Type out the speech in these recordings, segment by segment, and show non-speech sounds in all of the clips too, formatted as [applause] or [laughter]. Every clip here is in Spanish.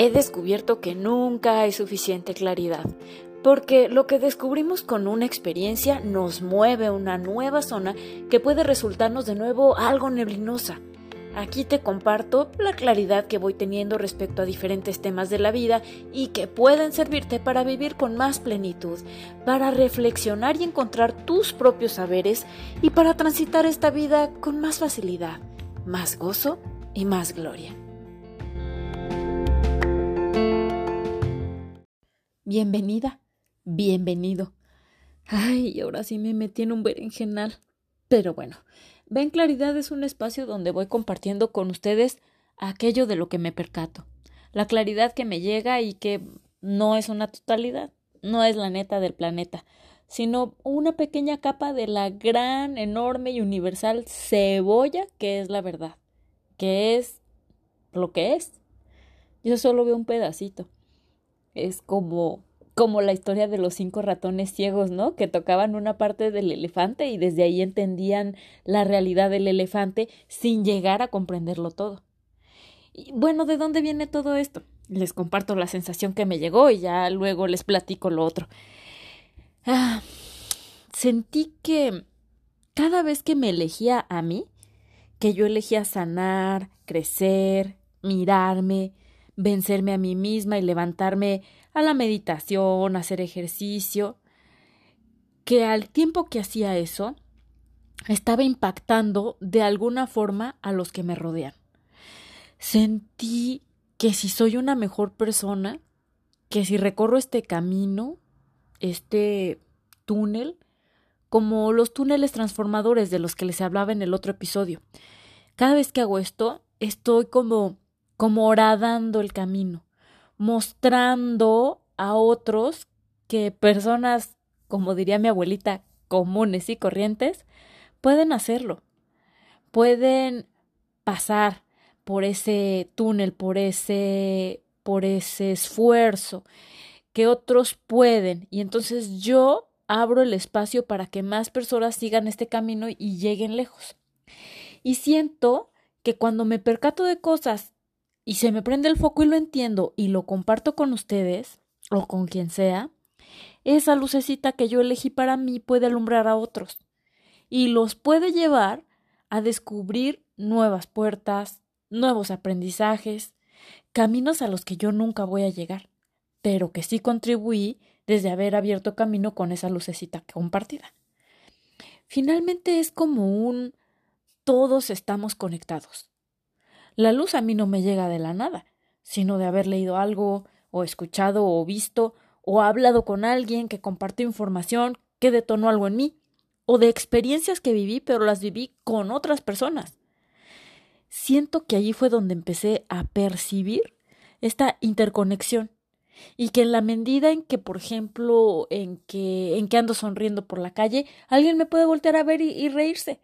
he descubierto que nunca hay suficiente claridad, porque lo que descubrimos con una experiencia nos mueve a una nueva zona que puede resultarnos de nuevo algo neblinosa. Aquí te comparto la claridad que voy teniendo respecto a diferentes temas de la vida y que pueden servirte para vivir con más plenitud, para reflexionar y encontrar tus propios saberes y para transitar esta vida con más facilidad, más gozo y más gloria. Bienvenida, bienvenido. Ay, ahora sí me metí en un berenjenal. Pero bueno, Ven Claridad es un espacio donde voy compartiendo con ustedes aquello de lo que me percato. La claridad que me llega y que no es una totalidad, no es la neta del planeta, sino una pequeña capa de la gran, enorme y universal cebolla que es la verdad, que es lo que es. Yo solo veo un pedacito. Es como como la historia de los cinco ratones ciegos, ¿no? Que tocaban una parte del elefante y desde ahí entendían la realidad del elefante sin llegar a comprenderlo todo. Bueno, ¿de dónde viene todo esto? Les comparto la sensación que me llegó y ya luego les platico lo otro. Ah, sentí que cada vez que me elegía a mí, que yo elegía sanar, crecer, mirarme, vencerme a mí misma y levantarme a la meditación, hacer ejercicio, que al tiempo que hacía eso, estaba impactando de alguna forma a los que me rodean. Sentí que si soy una mejor persona, que si recorro este camino, este túnel, como los túneles transformadores de los que les hablaba en el otro episodio. Cada vez que hago esto, estoy como como horadando el camino, mostrando a otros que personas, como diría mi abuelita, comunes y corrientes, pueden hacerlo, pueden pasar por ese túnel, por ese, por ese esfuerzo que otros pueden. Y entonces yo abro el espacio para que más personas sigan este camino y lleguen lejos. Y siento que cuando me percato de cosas y se me prende el foco y lo entiendo y lo comparto con ustedes o con quien sea, esa lucecita que yo elegí para mí puede alumbrar a otros y los puede llevar a descubrir nuevas puertas, nuevos aprendizajes, caminos a los que yo nunca voy a llegar, pero que sí contribuí desde haber abierto camino con esa lucecita compartida. Finalmente es como un todos estamos conectados. La luz a mí no me llega de la nada, sino de haber leído algo, o escuchado, o visto, o hablado con alguien que compartió información que detonó algo en mí, o de experiencias que viví, pero las viví con otras personas. Siento que allí fue donde empecé a percibir esta interconexión y que en la medida en que, por ejemplo, en que, en que ando sonriendo por la calle, alguien me puede voltear a ver y, y reírse.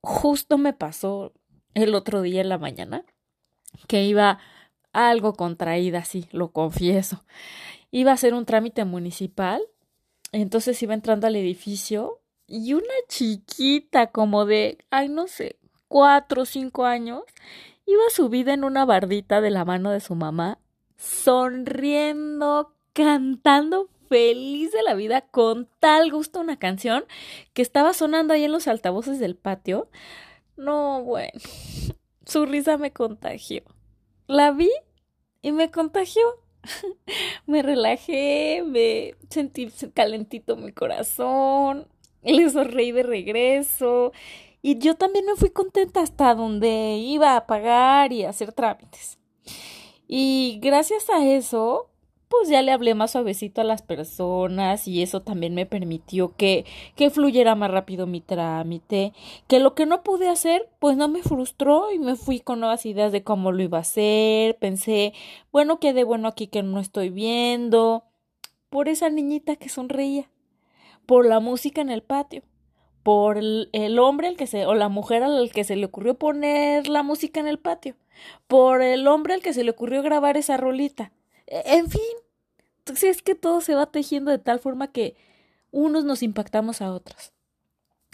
Justo me pasó el otro día en la mañana, que iba algo contraída, sí, lo confieso. Iba a hacer un trámite municipal, entonces iba entrando al edificio y una chiquita como de, ay, no sé, cuatro o cinco años, iba subida en una bardita de la mano de su mamá, sonriendo, cantando feliz de la vida con tal gusto una canción que estaba sonando ahí en los altavoces del patio. No, bueno, [laughs] su risa me contagió. La vi y me contagió. [laughs] me relajé, me sentí calentito mi corazón, le sonreí de regreso y yo también me fui contenta hasta donde iba a pagar y hacer trámites. Y gracias a eso, pues ya le hablé más suavecito a las personas y eso también me permitió que, que fluyera más rápido mi trámite, que lo que no pude hacer, pues no me frustró y me fui con nuevas ideas de cómo lo iba a hacer, pensé, bueno, qué de bueno aquí que no estoy viendo, por esa niñita que sonreía, por la música en el patio, por el, el hombre al que se, o la mujer al que se le ocurrió poner la música en el patio, por el hombre al que se le ocurrió grabar esa rolita, en fin, entonces es que todo se va tejiendo de tal forma que unos nos impactamos a otros.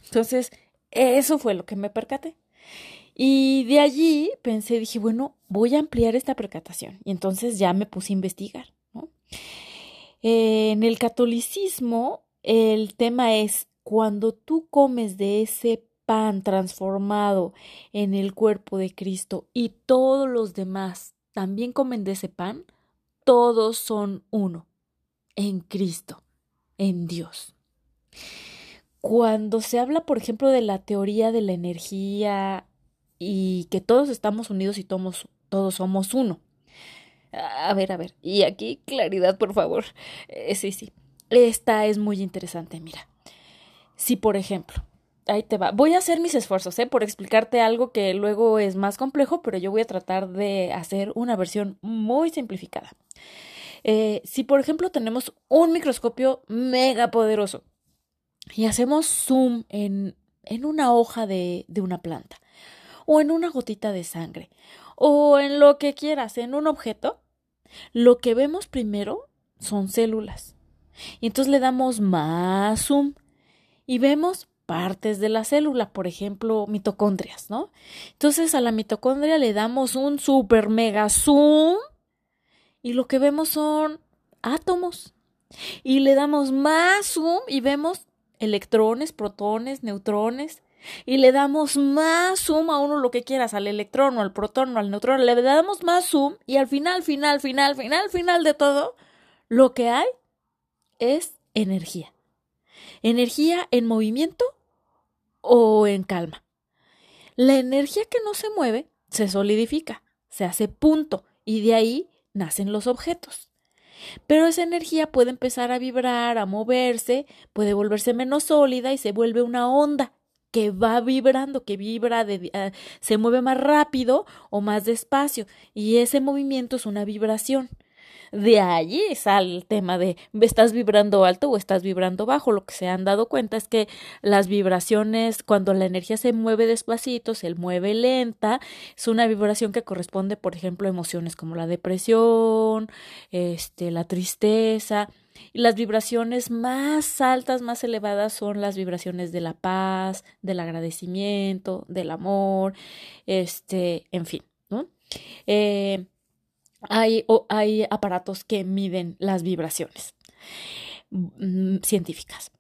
Entonces, eso fue lo que me percaté. Y de allí pensé, dije, bueno, voy a ampliar esta percatación. Y entonces ya me puse a investigar. ¿no? en el catolicismo, el tema es cuando tú comes de ese pan transformado en el cuerpo de Cristo y todos los demás también comen de ese pan, todos son uno en Cristo, en Dios. Cuando se habla, por ejemplo, de la teoría de la energía y que todos estamos unidos y todos, todos somos uno. A ver, a ver, y aquí claridad, por favor. Eh, sí, sí. Esta es muy interesante, mira. Si, por ejemplo, ahí te va. Voy a hacer mis esfuerzos, ¿eh? Por explicarte algo que luego es más complejo, pero yo voy a tratar de hacer una versión muy simplificada. Eh, si, por ejemplo, tenemos un microscopio mega poderoso y hacemos zoom en, en una hoja de, de una planta, o en una gotita de sangre, o en lo que quieras, en un objeto, lo que vemos primero son células. Y entonces le damos más zoom y vemos partes de la célula, por ejemplo, mitocondrias, ¿no? Entonces a la mitocondria le damos un super mega zoom y lo que vemos son átomos. Y le damos más zoom y vemos electrones, protones, neutrones. Y le damos más zoom a uno lo que quieras, al electrón o al protón o al neutrón. Le damos más zoom y al final, final, final, final, final de todo, lo que hay es energía. Energía en movimiento o en calma. La energía que no se mueve se solidifica, se hace punto y de ahí nacen los objetos. Pero esa energía puede empezar a vibrar, a moverse, puede volverse menos sólida y se vuelve una onda que va vibrando, que vibra, ah, se mueve más rápido o más despacio y ese movimiento es una vibración. De allí sale el tema de estás vibrando alto o estás vibrando bajo. Lo que se han dado cuenta es que las vibraciones, cuando la energía se mueve despacito, se mueve lenta, es una vibración que corresponde, por ejemplo, a emociones como la depresión, este, la tristeza. Y las vibraciones más altas, más elevadas son las vibraciones de la paz, del agradecimiento, del amor, este, en fin, ¿no? Eh, hay, hay aparatos que miden las vibraciones mm, científicas.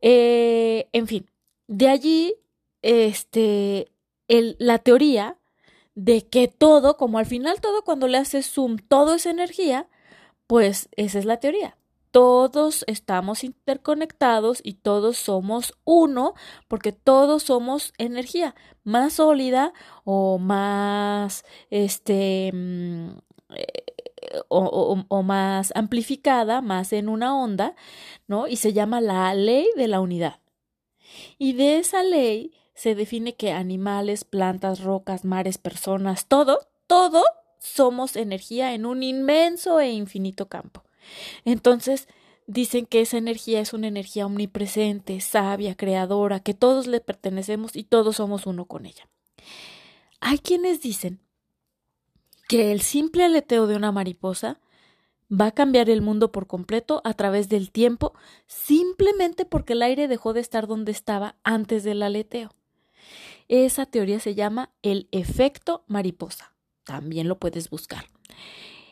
Eh, en fin, de allí este, el, la teoría de que todo, como al final todo cuando le haces zoom, todo es energía, pues esa es la teoría. Todos estamos interconectados y todos somos uno porque todos somos energía más sólida o más este o, más amplificada, más en una onda, ¿no? Y se llama la ley de la unidad. Y de esa ley se define que animales, plantas, rocas, mares, personas, todo, todo somos energía en un inmenso e infinito campo. Entonces, dicen que esa energía es una energía omnipresente, sabia, creadora, que todos le pertenecemos y todos somos uno con ella. Hay quienes dicen que el simple aleteo de una mariposa va a cambiar el mundo por completo a través del tiempo simplemente porque el aire dejó de estar donde estaba antes del aleteo. Esa teoría se llama el efecto mariposa. También lo puedes buscar.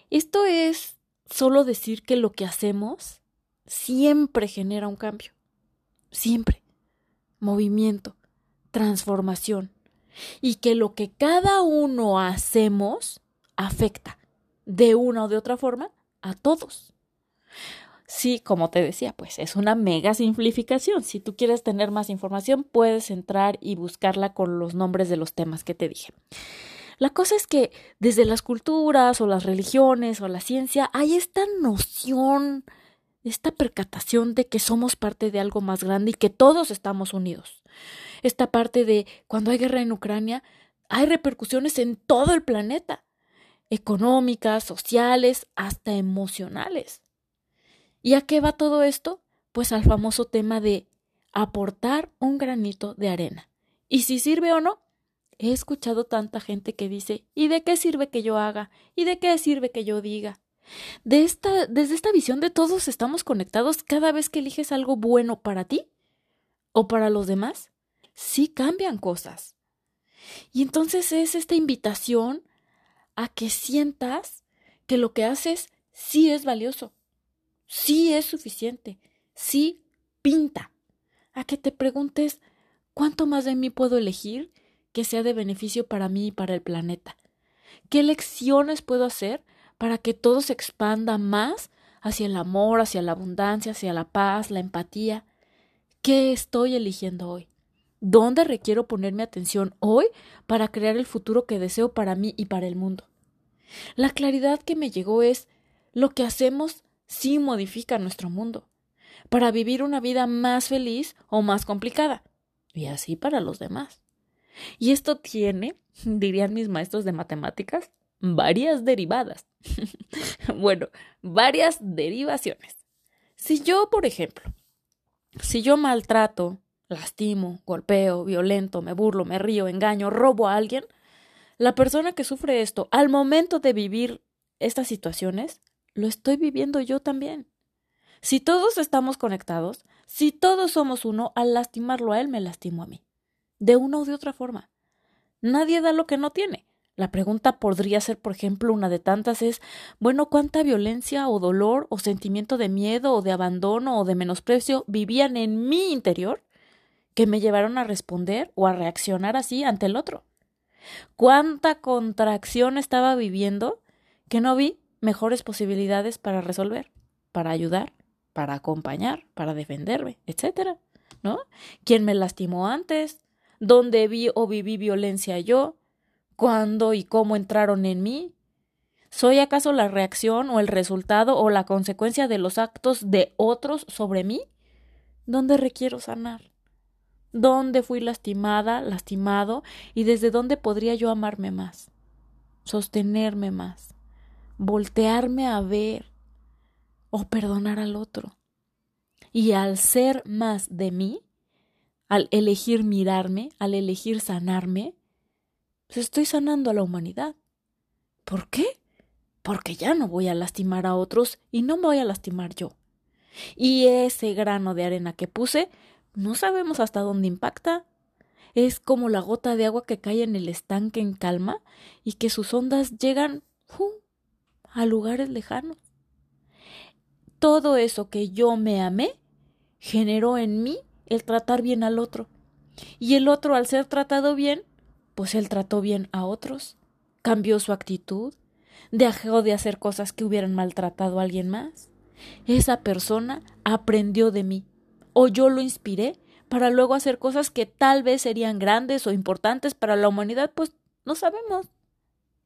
Esto es solo decir que lo que hacemos siempre genera un cambio. Siempre. Movimiento, transformación. Y que lo que cada uno hacemos afecta de una o de otra forma a todos. Sí, como te decía, pues es una mega simplificación. Si tú quieres tener más información, puedes entrar y buscarla con los nombres de los temas que te dije. La cosa es que desde las culturas o las religiones o la ciencia hay esta noción, esta percatación de que somos parte de algo más grande y que todos estamos unidos. Esta parte de cuando hay guerra en Ucrania, hay repercusiones en todo el planeta económicas, sociales, hasta emocionales. ¿Y a qué va todo esto? Pues al famoso tema de aportar un granito de arena. Y si sirve o no, he escuchado tanta gente que dice, ¿y de qué sirve que yo haga? ¿Y de qué sirve que yo diga? De esta, desde esta visión de todos estamos conectados cada vez que eliges algo bueno para ti o para los demás, sí cambian cosas. Y entonces es esta invitación a que sientas que lo que haces sí es valioso, sí es suficiente, sí pinta. A que te preguntes cuánto más de mí puedo elegir que sea de beneficio para mí y para el planeta. ¿Qué lecciones puedo hacer para que todo se expanda más hacia el amor, hacia la abundancia, hacia la paz, la empatía? ¿Qué estoy eligiendo hoy? ¿Dónde requiero poner mi atención hoy para crear el futuro que deseo para mí y para el mundo? La claridad que me llegó es lo que hacemos sí modifica nuestro mundo, para vivir una vida más feliz o más complicada, y así para los demás. Y esto tiene, [laughs] dirían mis maestros de matemáticas, varias derivadas. [laughs] bueno, varias derivaciones. Si yo, por ejemplo, si yo maltrato, lastimo, golpeo, violento, me burlo, me río, engaño, robo a alguien, la persona que sufre esto, al momento de vivir estas situaciones, lo estoy viviendo yo también. Si todos estamos conectados, si todos somos uno, al lastimarlo a él me lastimo a mí de una o de otra forma. Nadie da lo que no tiene. La pregunta podría ser, por ejemplo, una de tantas es, bueno, ¿cuánta violencia o dolor o sentimiento de miedo o de abandono o de menosprecio vivían en mi interior que me llevaron a responder o a reaccionar así ante el otro? ¿Cuánta contracción estaba viviendo que no vi mejores posibilidades para resolver, para ayudar, para acompañar, para defenderme, etcétera? ¿No? ¿Quién me lastimó antes? dónde vi o viví violencia yo, cuándo y cómo entraron en mí. ¿Soy acaso la reacción o el resultado o la consecuencia de los actos de otros sobre mí? ¿Dónde requiero sanar? ¿Dónde fui lastimada, lastimado y desde dónde podría yo amarme más? Sostenerme más, voltearme a ver o perdonar al otro. Y al ser más de mí, al elegir mirarme, al elegir sanarme, pues estoy sanando a la humanidad. ¿Por qué? Porque ya no voy a lastimar a otros y no me voy a lastimar yo. Y ese grano de arena que puse, no sabemos hasta dónde impacta. Es como la gota de agua que cae en el estanque en calma y que sus ondas llegan a lugares lejanos. Todo eso que yo me amé generó en mí el tratar bien al otro. Y el otro, al ser tratado bien, pues él trató bien a otros, cambió su actitud, dejó de hacer cosas que hubieran maltratado a alguien más. Esa persona aprendió de mí, o yo lo inspiré para luego hacer cosas que tal vez serían grandes o importantes para la humanidad, pues no sabemos,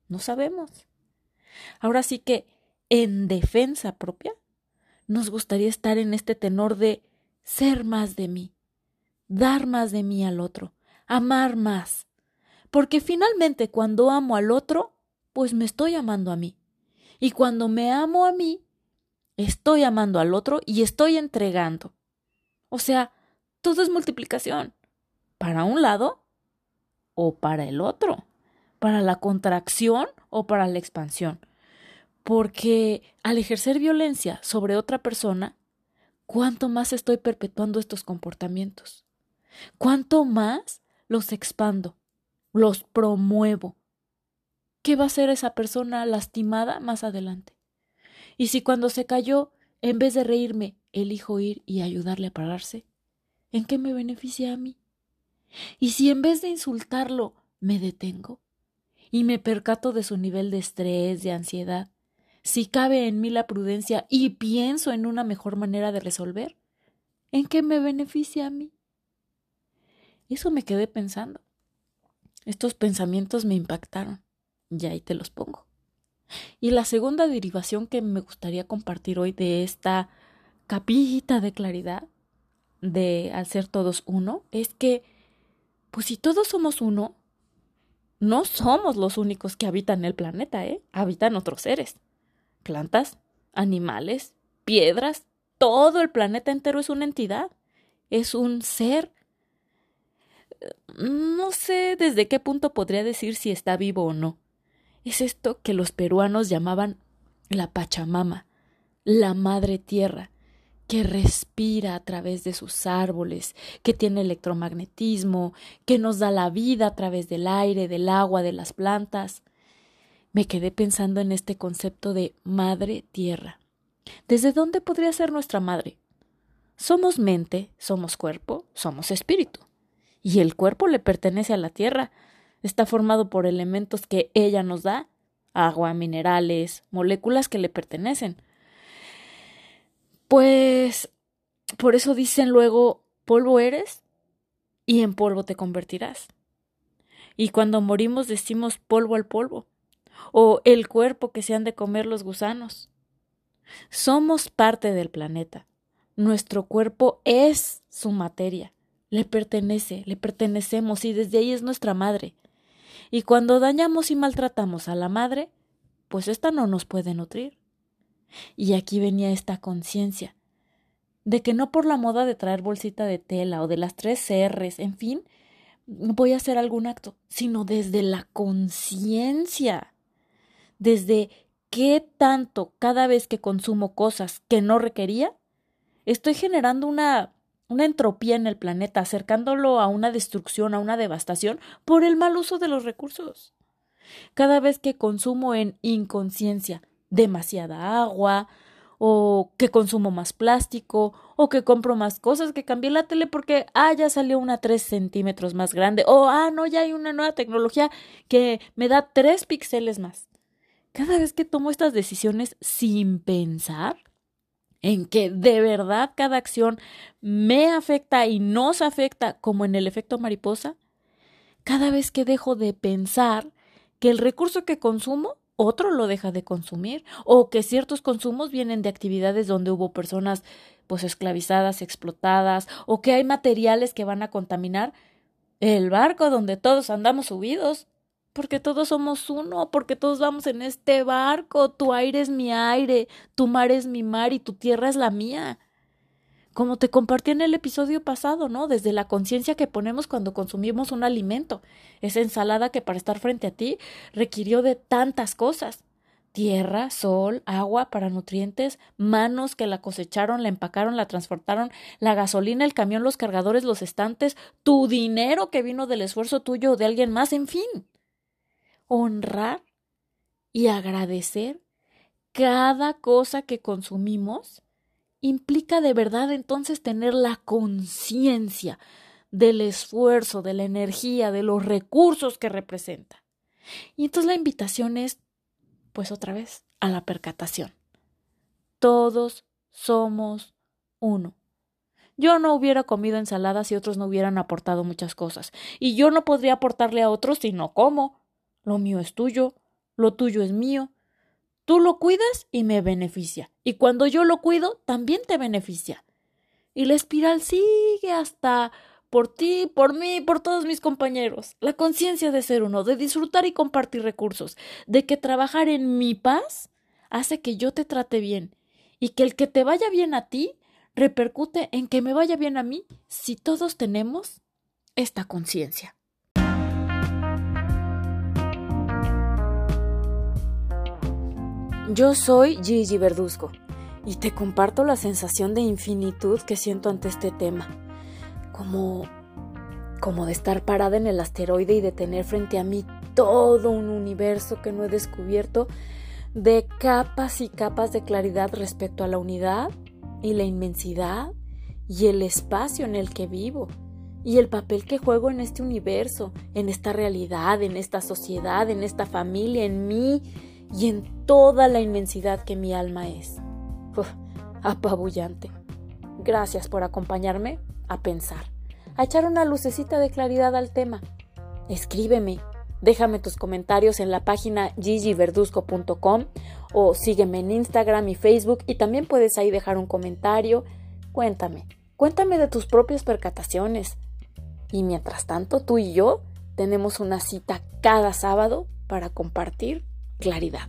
no sabemos. Ahora sí que, en defensa propia, nos gustaría estar en este tenor de ser más de mí, dar más de mí al otro, amar más. Porque finalmente cuando amo al otro, pues me estoy amando a mí. Y cuando me amo a mí, estoy amando al otro y estoy entregando. O sea, todo es multiplicación. Para un lado o para el otro. Para la contracción o para la expansión. Porque al ejercer violencia sobre otra persona, ¿cuánto más estoy perpetuando estos comportamientos? ¿Cuánto más los expando, los promuevo? ¿Qué va a hacer esa persona lastimada más adelante? Y si cuando se cayó, en vez de reírme, elijo ir y ayudarle a pararse, ¿en qué me beneficia a mí? Y si en vez de insultarlo, me detengo y me percato de su nivel de estrés, de ansiedad, si cabe en mí la prudencia y pienso en una mejor manera de resolver, ¿en qué me beneficia a mí? Eso me quedé pensando. Estos pensamientos me impactaron. Y ahí te los pongo. Y la segunda derivación que me gustaría compartir hoy de esta capita de claridad de al ser todos uno es que, pues si todos somos uno, no somos los únicos que habitan el planeta, ¿eh? Habitan otros seres. Plantas, animales, piedras, todo el planeta entero es una entidad. Es un ser no sé desde qué punto podría decir si está vivo o no. Es esto que los peruanos llamaban la Pachamama, la Madre Tierra, que respira a través de sus árboles, que tiene electromagnetismo, que nos da la vida a través del aire, del agua, de las plantas. Me quedé pensando en este concepto de madre tierra. ¿Desde dónde podría ser nuestra madre? Somos mente, somos cuerpo, somos espíritu. Y el cuerpo le pertenece a la tierra. Está formado por elementos que ella nos da, agua, minerales, moléculas que le pertenecen. Pues por eso dicen luego, polvo eres y en polvo te convertirás. Y cuando morimos decimos polvo al polvo, o el cuerpo que se han de comer los gusanos. Somos parte del planeta. Nuestro cuerpo es su materia, le pertenece, le pertenecemos y desde ahí es nuestra madre. Y cuando dañamos y maltratamos a la madre, pues ésta no nos puede nutrir. Y aquí venía esta conciencia de que no por la moda de traer bolsita de tela o de las tres R's, en fin, voy a hacer algún acto, sino desde la conciencia, desde qué tanto cada vez que consumo cosas que no requería, estoy generando una una entropía en el planeta, acercándolo a una destrucción, a una devastación por el mal uso de los recursos. Cada vez que consumo en inconsciencia demasiada agua, o que consumo más plástico, o que compro más cosas, que cambié la tele porque, ah, ya salió una tres centímetros más grande, o, ah, no, ya hay una nueva tecnología que me da tres píxeles más. Cada vez que tomo estas decisiones sin pensar, en que de verdad cada acción me afecta y nos afecta como en el efecto mariposa, cada vez que dejo de pensar que el recurso que consumo otro lo deja de consumir o que ciertos consumos vienen de actividades donde hubo personas pues esclavizadas, explotadas o que hay materiales que van a contaminar el barco donde todos andamos subidos porque todos somos uno, porque todos vamos en este barco, tu aire es mi aire, tu mar es mi mar y tu tierra es la mía. Como te compartí en el episodio pasado, ¿no? Desde la conciencia que ponemos cuando consumimos un alimento. Esa ensalada que para estar frente a ti requirió de tantas cosas. Tierra, sol, agua para nutrientes, manos que la cosecharon, la empacaron, la transportaron, la gasolina, el camión, los cargadores, los estantes, tu dinero que vino del esfuerzo tuyo o de alguien más, en fin honrar y agradecer cada cosa que consumimos implica de verdad entonces tener la conciencia del esfuerzo, de la energía, de los recursos que representa. Y entonces la invitación es, pues otra vez, a la percatación. Todos somos uno. Yo no hubiera comido ensaladas si otros no hubieran aportado muchas cosas. Y yo no podría aportarle a otros si no como. Lo mío es tuyo, lo tuyo es mío. Tú lo cuidas y me beneficia. Y cuando yo lo cuido, también te beneficia. Y la espiral sigue hasta por ti, por mí, por todos mis compañeros. La conciencia de ser uno, de disfrutar y compartir recursos, de que trabajar en mi paz hace que yo te trate bien y que el que te vaya bien a ti repercute en que me vaya bien a mí si todos tenemos esta conciencia. Yo soy Gigi Verduzco y te comparto la sensación de infinitud que siento ante este tema, como como de estar parada en el asteroide y de tener frente a mí todo un universo que no he descubierto de capas y capas de claridad respecto a la unidad y la inmensidad y el espacio en el que vivo y el papel que juego en este universo, en esta realidad, en esta sociedad, en esta familia, en mí y en toda la inmensidad que mi alma es. apabullante. Gracias por acompañarme a pensar, a echar una lucecita de claridad al tema. Escríbeme, déjame tus comentarios en la página gigiverduzco.com o sígueme en Instagram y Facebook y también puedes ahí dejar un comentario. Cuéntame, cuéntame de tus propias percataciones. Y mientras tanto, tú y yo tenemos una cita cada sábado para compartir claridad.